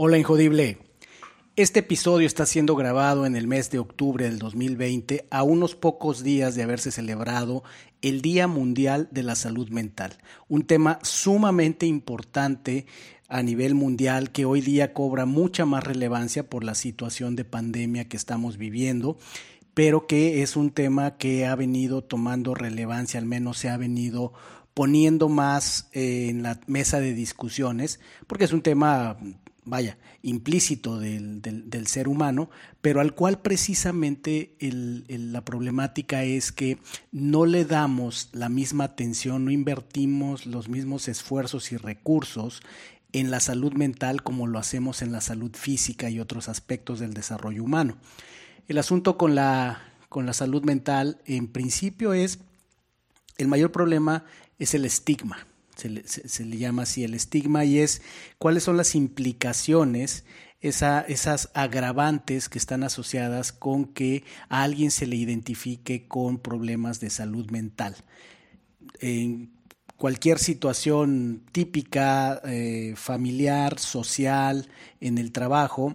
Hola Injodible. Este episodio está siendo grabado en el mes de octubre del 2020, a unos pocos días de haberse celebrado el Día Mundial de la Salud Mental, un tema sumamente importante a nivel mundial que hoy día cobra mucha más relevancia por la situación de pandemia que estamos viviendo pero que es un tema que ha venido tomando relevancia, al menos se ha venido poniendo más eh, en la mesa de discusiones, porque es un tema vaya, implícito del, del, ser humano, pero al cual precisamente la problemática es que no le damos la misma atención, no invertimos los mismos esfuerzos y recursos en la salud mental como lo hacemos en la salud física y otros aspectos del desarrollo humano. El asunto con la, con la salud mental, en principio, es el mayor problema es el estigma se le, llama así el estigma, y es cuáles son las implicaciones, esas agravantes que están asociadas con que a alguien se le identifique con problemas de salud mental. En cualquier situación típica, eh, familiar, social, en el trabajo,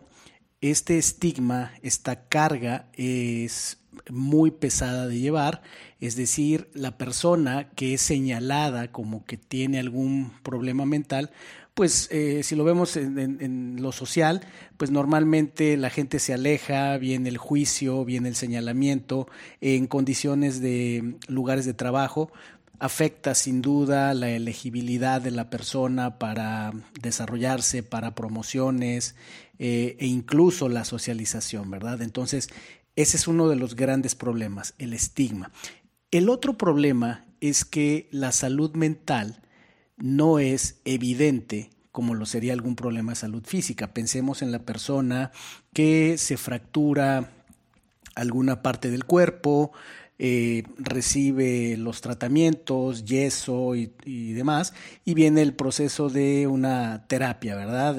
este estigma, esta carga es muy pesada de llevar, es decir, la persona que es señalada como que tiene algún problema mental, pues eh, si lo vemos en, lo social, pues normalmente la gente se aleja, viene el juicio, viene el señalamiento, en condiciones de lugares de trabajo, afecta sin duda la elegibilidad de la persona para desarrollarse, para promociones eh, e incluso la socialización, ¿verdad? Entonces, ese es uno de los grandes problemas, el estigma. El otro problema es que la salud mental no es evidente como lo sería algún problema de salud física. Pensemos en la persona que se fractura alguna parte del cuerpo, eh, recibe los tratamientos, yeso y, demás, y viene el proceso de una terapia, ¿verdad?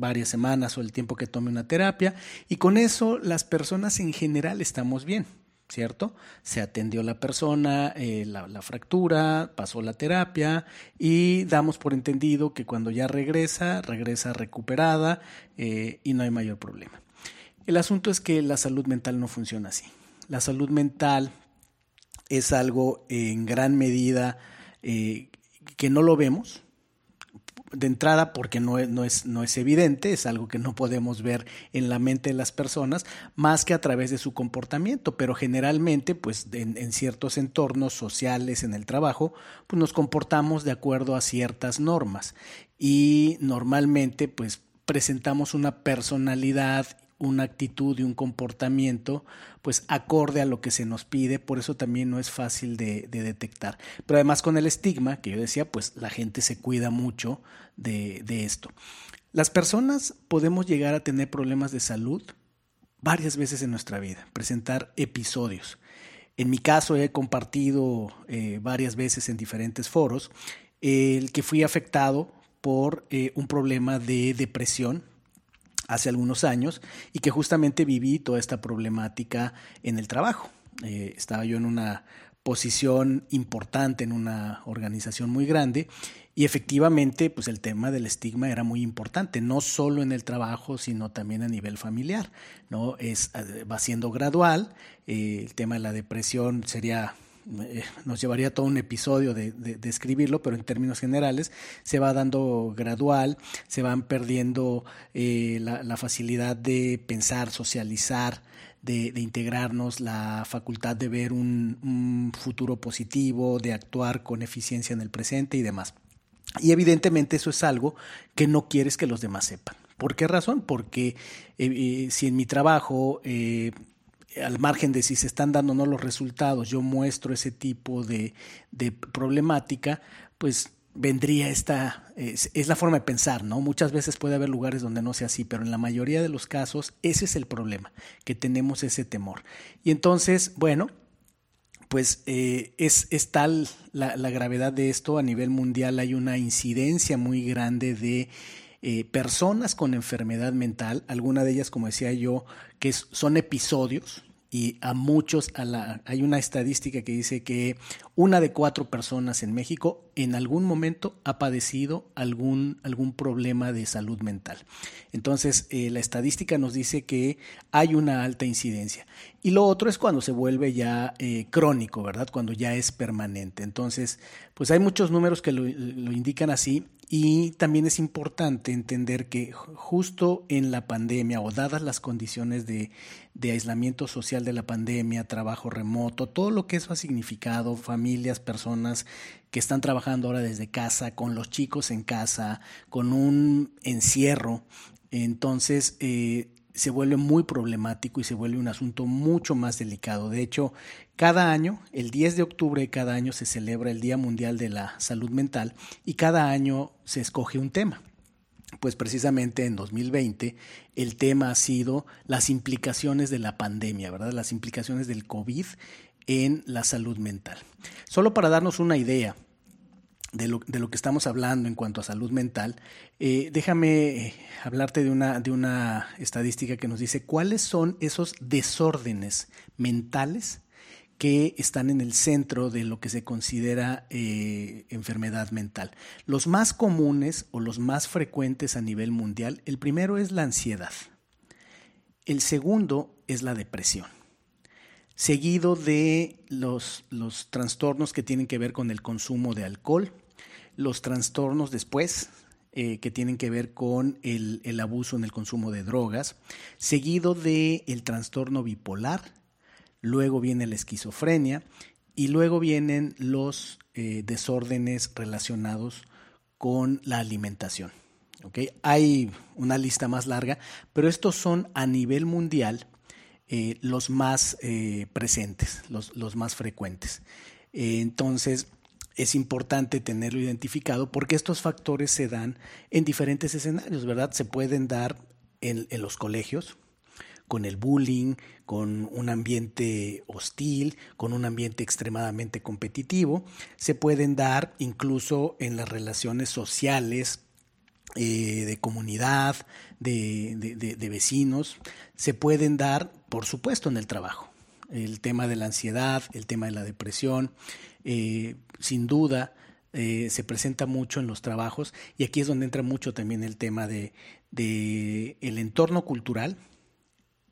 Varias semanas o el tiempo que tome una terapia y con eso las personas en general estamos bien. ¿Cierto? Se atendió la persona, eh, la, fractura, pasó la terapia y damos por entendido que cuando ya regresa, regresa recuperada eh, y no hay mayor problema. El asunto es que la salud mental no funciona así. La salud mental es algo en gran medida eh, que no lo vemos, de entrada porque no es, no, es, no es evidente, es algo que no podemos ver en la mente de las personas, más que a través de su comportamiento, pero generalmente, pues en, en ciertos entornos sociales, en el trabajo, pues nos comportamos de acuerdo a ciertas normas. Y normalmente, pues presentamos una personalidad una actitud y un comportamiento pues acorde a lo que se nos pide, por eso también no es fácil de, detectar. Pero además con el estigma, que yo decía, pues la gente se cuida mucho de, esto. Las personas podemos llegar a tener problemas de salud varias veces en nuestra vida, presentar episodios. En mi caso he compartido eh, varias veces en diferentes foros el que fui afectado por eh, un problema de depresión hace algunos años y que justamente viví toda esta problemática en el trabajo. Eh, estaba yo en una posición importante en una organización muy grande y efectivamente pues el tema del estigma era muy importante no solo en el trabajo sino también a nivel familiar no es eh, va siendo gradual eh, el tema de la depresión sería eh, nos llevaría todo un episodio de, de, escribirlo, pero en términos generales se va dando gradual, se van perdiendo eh, la, facilidad de pensar, socializar, de, integrarnos, la facultad de ver un, futuro positivo, de actuar con eficiencia en el presente y demás. Y evidentemente eso es algo que no quieres que los demás sepan. ¿Por qué razón? Porque eh, si en mi trabajo al margen de si se están dando o no los resultados, yo muestro ese tipo de, de problemática, pues vendría esta, es, la forma de pensar, ¿no? Muchas veces puede haber lugares donde no sea así, pero en la mayoría de los casos ese es el problema, que tenemos ese temor. Y entonces, bueno, pues eh, es, es, tal la, gravedad de esto a nivel mundial, hay una incidencia muy grande de eh, personas con enfermedad mental, alguna de ellas, como decía yo, que son episodios, y a muchos, a la, hay una estadística que dice que una de cuatro personas en México en algún momento ha padecido algún, algún problema de salud mental. Entonces, eh, la estadística nos dice que hay una alta incidencia. Y lo otro es cuando se vuelve ya eh, crónico, ¿verdad? Cuando ya es permanente. Entonces, pues hay muchos números que lo, lo indican así y también es importante entender que justo en la pandemia o dadas las condiciones de, aislamiento social de la pandemia, trabajo remoto, todo lo que eso ha significado, familias, personas que están trabajando ahora desde casa, con los chicos en casa, con un encierro, entonces eh, se vuelve muy problemático y se vuelve un asunto mucho más delicado. De hecho, cada año, el 10 de octubre de cada año se celebra el Día Mundial de la Salud Mental y cada año se escoge un tema. Pues precisamente en 2020 el tema ha sido las implicaciones de la pandemia, ¿verdad? Las implicaciones del COVID en la salud mental. Solo para darnos una idea, de lo, de lo, que estamos hablando en cuanto a salud mental, eh, déjame eh, hablarte de una, de una estadística que nos dice cuáles son esos desórdenes mentales que están en el centro de lo que se considera eh, enfermedad mental. Los más comunes o los más frecuentes a nivel mundial, el primero es la ansiedad, el segundo es la depresión seguido de los, los, trastornos que tienen que ver con el consumo de alcohol, los trastornos después, eh, que tienen que ver con el, abuso en el consumo de drogas, seguido de el trastorno bipolar, luego viene la esquizofrenia y luego vienen los eh, desórdenes relacionados con la alimentación. Hay una lista más larga, pero estos son a nivel mundial eh, los más presentes, los, los, más frecuentes. entonces, es importante tenerlo identificado porque estos factores se dan en diferentes escenarios, ¿verdad? Se pueden dar en, los colegios, con el bullying, con un ambiente hostil, con un ambiente extremadamente competitivo. Se pueden dar incluso en las relaciones sociales, eh, de comunidad, de, de, vecinos. Se pueden dar, por supuesto, en el trabajo. El tema de la ansiedad, el tema de la depresión, eh, sin duda eh, se presenta mucho en los trabajos y aquí es donde entra mucho también el tema de, el entorno cultural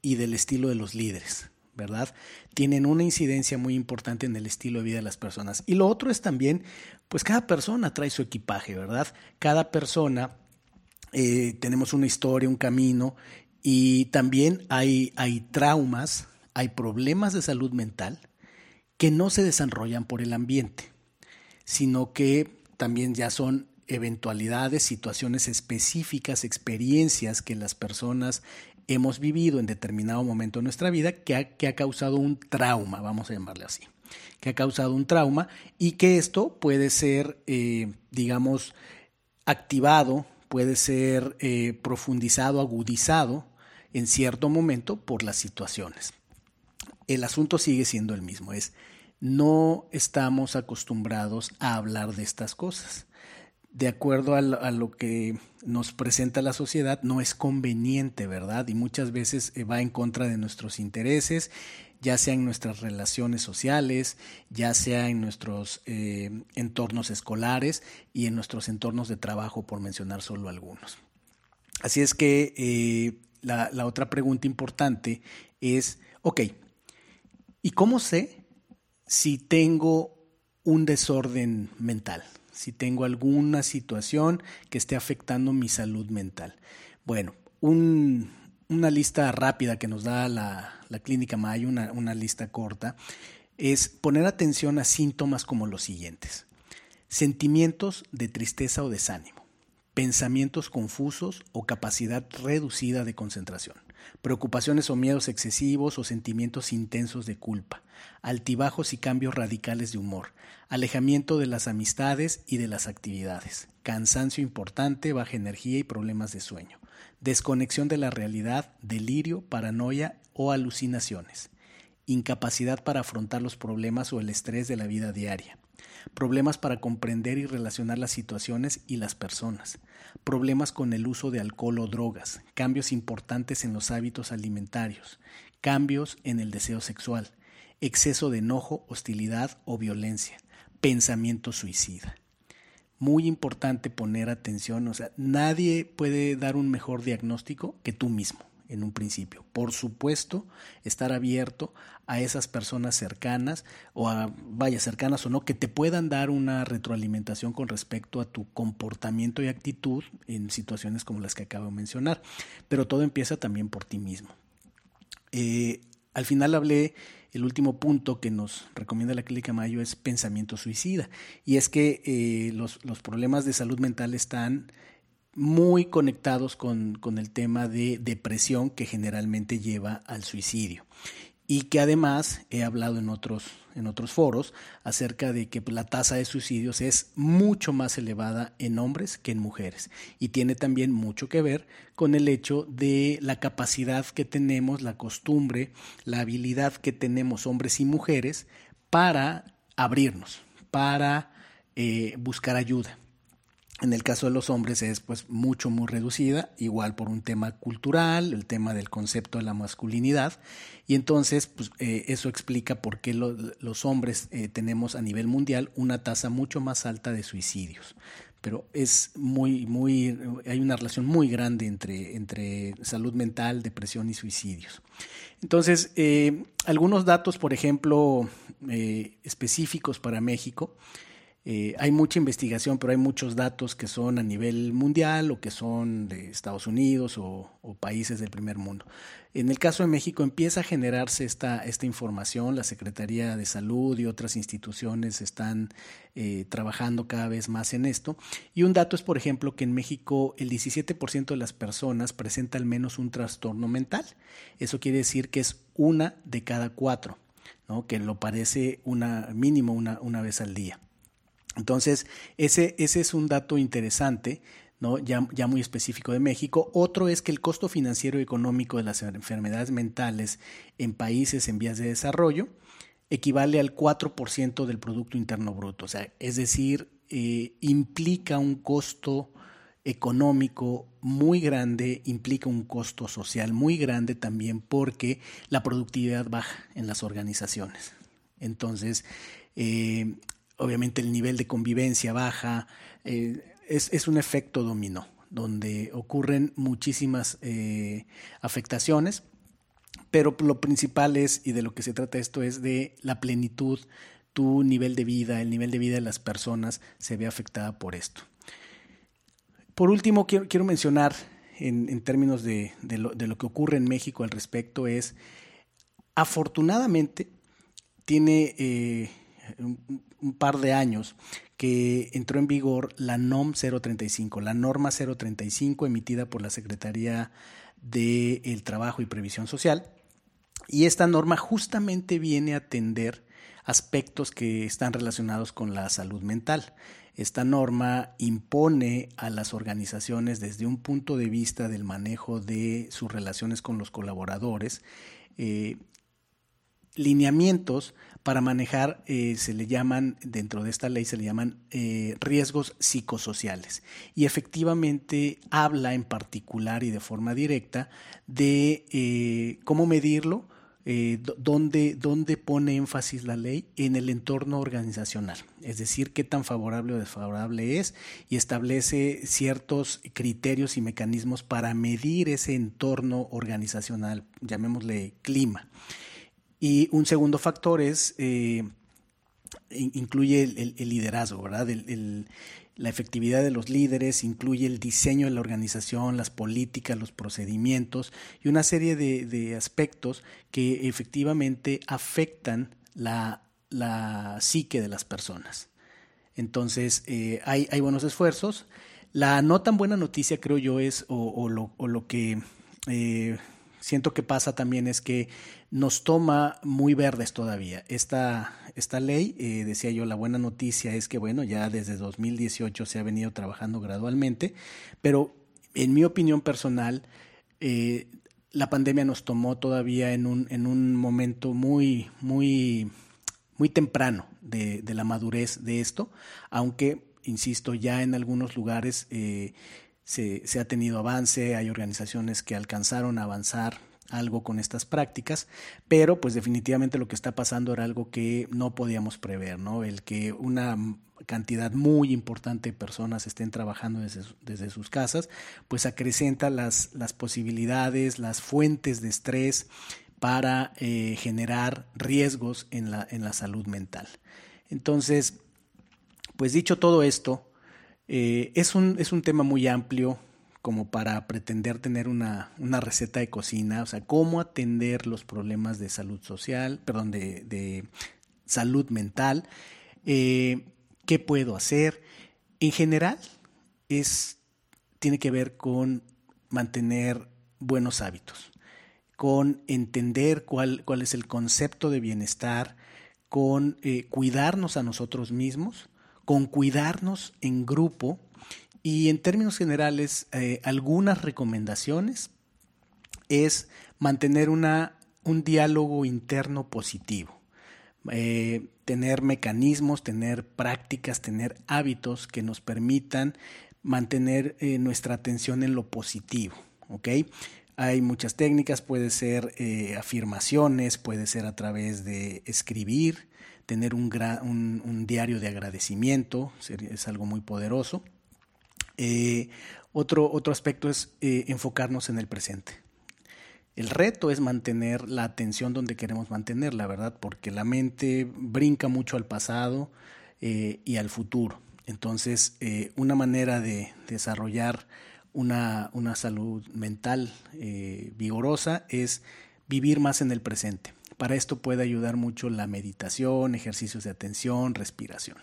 y del estilo de los líderes. ¿verdad? Tienen una incidencia muy importante en el estilo de vida de las personas. Y lo otro es también, pues cada persona trae su equipaje, ¿verdad? Cada persona eh, tenemos una historia, un camino, y también hay, hay traumas, hay problemas de salud mental que no se desarrollan por el ambiente, sino que también ya son eventualidades, situaciones específicas, experiencias que las personas hemos vivido en determinado momento de nuestra vida que ha, que ha causado un trauma, vamos a llamarle así, que ha causado un trauma y que esto puede ser, eh, digamos, activado, puede ser eh, profundizado, agudizado en cierto momento por las situaciones el asunto sigue siendo el mismo, es no estamos acostumbrados a hablar de estas cosas. De acuerdo a lo, que nos presenta la sociedad, no es conveniente, ¿verdad? Y muchas veces eh, va en contra de nuestros intereses, ya sea en nuestras relaciones sociales, ya sea en nuestros eh, entornos escolares y en nuestros entornos de trabajo, por mencionar solo algunos. Así es que eh, la, la otra pregunta importante es, ok, ¿Y cómo sé si tengo un desorden mental? Si tengo alguna situación que esté afectando mi salud mental. Bueno, una lista rápida que nos da la, clínica Mayo, una, lista corta, es poner atención a síntomas como los siguientes. Sentimientos de tristeza o desánimo, pensamientos confusos o capacidad reducida de concentración, preocupaciones o miedos excesivos o sentimientos intensos de culpa, altibajos y cambios radicales de humor, alejamiento de las amistades y de las actividades, cansancio importante, baja energía y problemas de sueño, desconexión de la realidad, delirio, paranoia o alucinaciones, incapacidad para afrontar los problemas o el estrés de la vida diaria, problemas para comprender y relacionar las situaciones y las personas, problemas con el uso de alcohol o drogas, cambios importantes en los hábitos alimentarios, cambios en el deseo sexual, exceso de enojo, hostilidad o violencia, pensamiento suicida. Muy importante poner atención, o sea, nadie puede dar un mejor diagnóstico que tú mismo en un principio. Por supuesto, estar abierto a esas personas cercanas o a, vaya, cercanas o no, que te puedan dar una retroalimentación con respecto a tu comportamiento y actitud en situaciones como las que acabo de mencionar. Pero todo empieza también por ti mismo. Eh, al final hablé, el último punto que nos recomienda la Clínica Mayo es pensamiento suicida. Y es que eh, los, los problemas de salud mental están muy conectados con, con, el tema de depresión que generalmente lleva al suicidio. Y que además he hablado en otros, en otros foros acerca de que la tasa de suicidios es mucho más elevada en hombres que en mujeres. Y tiene también mucho que ver con el hecho de la capacidad que tenemos, la costumbre, la habilidad que tenemos hombres y mujeres para abrirnos, para eh, buscar ayuda. En el caso de los hombres es pues mucho, muy reducida, igual por un tema cultural, el tema del concepto de la masculinidad. Y entonces pues, eh, eso explica por qué los hombres eh, tenemos a nivel mundial una tasa mucho más alta de suicidios. Pero es muy, muy, hay una relación muy grande entre, entre salud mental, depresión y suicidios. Entonces, eh, algunos datos, por ejemplo, específicos para México. Eh, hay mucha investigación, pero hay muchos datos que son a nivel mundial o que son de Estados Unidos o, países del primer mundo. En el caso de México empieza a generarse esta, información, la Secretaría de Salud y otras instituciones están eh, trabajando cada vez más en esto. Y un dato es, por ejemplo, que en México el 17% de las personas presenta al menos un trastorno mental. Eso quiere decir que es una de cada cuatro, que lo parece una, mínimo una, una vez al día. Entonces, ese, ese es un dato interesante. ¿no? Ya, ya, muy específico de México. Otro es que el costo financiero y económico de las enfermedades mentales en países en vías de desarrollo equivale al 4% del Producto Interno Bruto. O sea, es decir, eh, implica un costo económico muy grande, implica un costo social muy grande también porque la productividad baja en las organizaciones. Entonces, eh, obviamente el nivel de convivencia baja, eh, es, un efecto dominó, donde ocurren muchísimas eh, afectaciones, pero lo principal es, y de lo que se trata esto, es de la plenitud, tu nivel de vida, el nivel de vida de las personas se ve afectada por esto. Por último, quiero, mencionar en, términos de, lo, de, lo, que ocurre en México al respecto es, afortunadamente, tiene eh, un, par de años que entró en vigor la NOM 035, la norma 035 emitida por la Secretaría del Trabajo y Previsión Social. Y esta norma justamente viene a atender aspectos que están relacionados con la salud mental. Esta norma impone a las organizaciones desde un punto de vista del manejo de sus relaciones con los colaboradores eh, lineamientos para manejar, eh, se le llaman, dentro de esta ley se le llaman eh, riesgos psicosociales. Y efectivamente habla en particular y de forma directa de eh, cómo medirlo, dónde, dónde pone énfasis la ley en el entorno organizacional, es decir, qué tan favorable o desfavorable es y establece ciertos criterios y mecanismos para medir ese entorno organizacional, llamémosle clima. Y un segundo factor es, eh, incluye el, liderazgo, ¿verdad? la efectividad de los líderes, incluye el diseño de la organización, las políticas, los procedimientos y una serie de, aspectos que efectivamente afectan la, psique de las personas. Entonces, eh, hay, buenos esfuerzos. La no tan buena noticia, creo yo, es, o, lo, que eh, siento que pasa también es que nos toma muy verdes todavía. Esta, esta ley, eh, decía yo, la buena noticia es que, bueno, ya desde 2018 se ha venido trabajando gradualmente, pero en mi opinión personal, eh, la pandemia nos tomó todavía en un, en un momento muy, muy, muy temprano de, la madurez de esto, aunque, insisto, ya en algunos lugares eh, se, ha tenido avance, hay organizaciones que alcanzaron a avanzar algo con estas prácticas, pero pues definitivamente lo que está pasando era algo que no podíamos prever, ¿no? El que una cantidad muy importante de personas estén trabajando desde, sus casas, pues acrecenta las, las, posibilidades, las fuentes de estrés para eh, generar riesgos en la, en la salud mental. Entonces, pues dicho todo esto, eh, es, un, es un tema muy amplio como para pretender tener una, una, receta de cocina, o sea, cómo atender los problemas de salud social, perdón, de, de salud mental. Eh, ¿Qué puedo hacer? En general, es, tiene que ver con mantener buenos hábitos, con entender cuál, cuál es el concepto de bienestar, con eh, cuidarnos a nosotros mismos, con cuidarnos en grupo y en términos generales, eh, algunas recomendaciones es mantener una, un diálogo interno positivo. Eh, tener mecanismos, tener prácticas, tener hábitos que nos permitan mantener eh, nuestra atención en lo positivo. Hay muchas técnicas, puede ser afirmaciones, puede ser a través de escribir, tener un, un, diario de agradecimiento, es algo muy poderoso. otro, otro aspecto es enfocarnos en el presente. El reto es mantener la atención donde queremos mantenerla, ¿verdad? Porque la mente brinca mucho al pasado eh, y al futuro. Entonces, eh, una manera de desarrollar una, salud mental eh, vigorosa es vivir más en el presente. Para esto puede ayudar mucho la meditación, ejercicios de atención, respiración.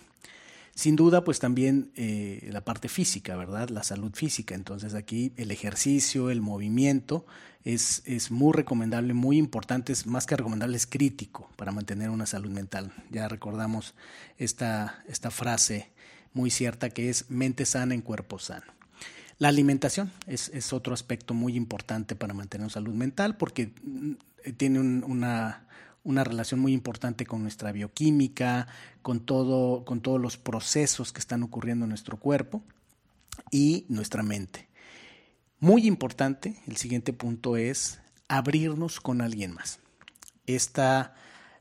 Sin duda, pues también eh, la parte física, ¿verdad? La salud física. Entonces aquí el ejercicio, el movimiento es, es muy recomendable, muy importante, es más que recomendable, es crítico para mantener una salud mental. Ya recordamos esta, esta frase muy cierta que es mente sana en cuerpo sano. La alimentación es, es otro aspecto muy importante para mantener salud mental porque mm, tiene una, una relación muy importante con nuestra bioquímica, con, todo, con todos los procesos que están ocurriendo en nuestro cuerpo y nuestra mente. Muy importante, el siguiente punto es abrirnos con alguien más. Esta,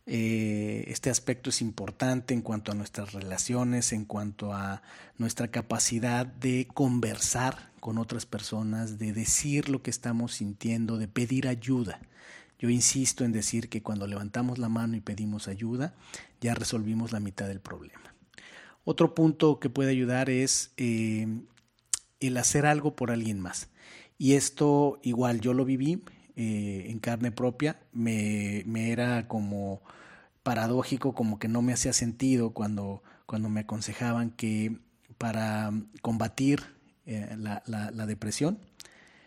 eh, este aspecto es importante en cuanto a nuestras relaciones, en cuanto a nuestra capacidad de conversar con otras personas, de decir lo que estamos sintiendo, de pedir ayuda. Yo insisto en decir que cuando levantamos la mano y pedimos ayuda, ya resolvimos la mitad del problema. Otro punto que puede ayudar es eh, el hacer algo por alguien más. Y esto igual yo lo viví eh, en carne propia, me, me, era como paradójico, como que no me hacía sentido cuando, cuando me aconsejaban que para combatir eh, la, la depresión,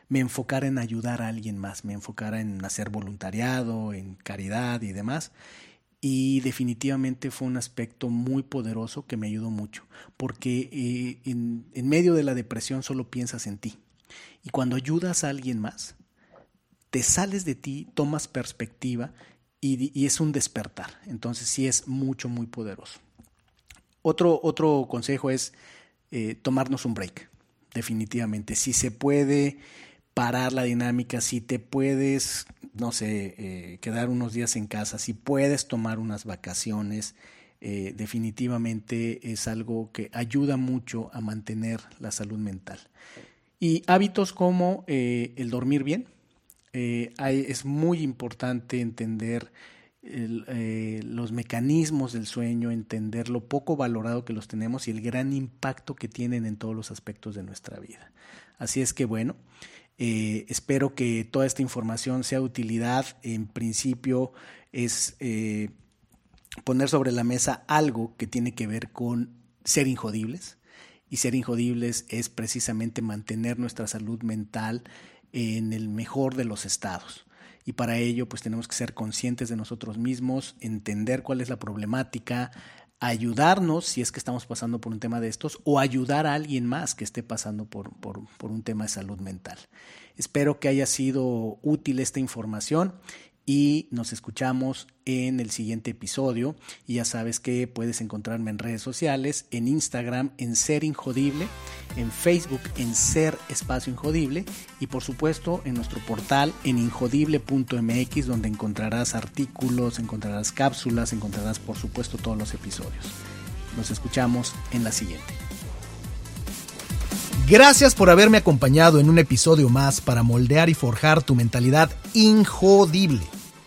me enfocara en ayudar a alguien más, me enfocara en hacer voluntariado, en caridad y demás. Y definitivamente fue un aspecto muy poderoso que me ayudó mucho, porque eh, en, medio de la depresión solo piensas en ti. Y cuando ayudas a alguien más, te sales de ti, tomas perspectiva y, es un despertar. Entonces sí es mucho, muy poderoso. Otro, otro consejo es eh, tomarnos un break, definitivamente. Si se puede parar la dinámica, si te puedes, no sé, eh, quedar unos días en casa, si puedes tomar unas vacaciones, eh, definitivamente es algo que ayuda mucho a mantener la salud mental. Y hábitos como eh, el dormir bien. es muy importante entender los mecanismos del sueño, entender lo poco valorado que los tenemos y el gran impacto que tienen en todos los aspectos de nuestra vida. Así es que bueno, eh, espero que toda esta información sea de utilidad. En principio es eh, poner sobre la mesa algo que tiene que ver con ser injodibles. Y ser injodibles es precisamente mantener nuestra salud mental en el mejor de los estados. y para ello pues tenemos que ser conscientes de nosotros mismos, entender cuál es la problemática, ayudarnos si es que estamos pasando por un tema de estos o ayudar a alguien más que esté pasando por, por, por un tema de salud mental. Espero que haya sido útil esta información y nos escuchamos en el siguiente episodio. Y ya sabes que puedes encontrarme en redes sociales, en Instagram en Ser Injodible, en Facebook en Ser Espacio Injodible y por supuesto en nuestro portal en injodible.mx donde encontrarás artículos, encontrarás cápsulas, encontrarás por supuesto todos los episodios. Nos escuchamos en la siguiente. Gracias por haberme acompañado en un episodio más para moldear y forjar tu mentalidad injodible.